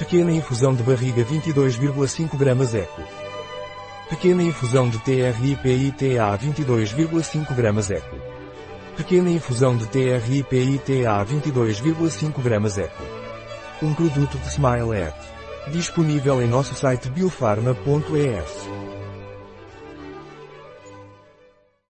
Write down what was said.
Pequena infusão de barriga 22,5 gramas eco. Pequena infusão de TRIPITA 22,5 gramas eco. Pequena infusão de TRIPITA 22,5 gramas eco. Um produto de Smile Disponível em nosso site biofarma.es.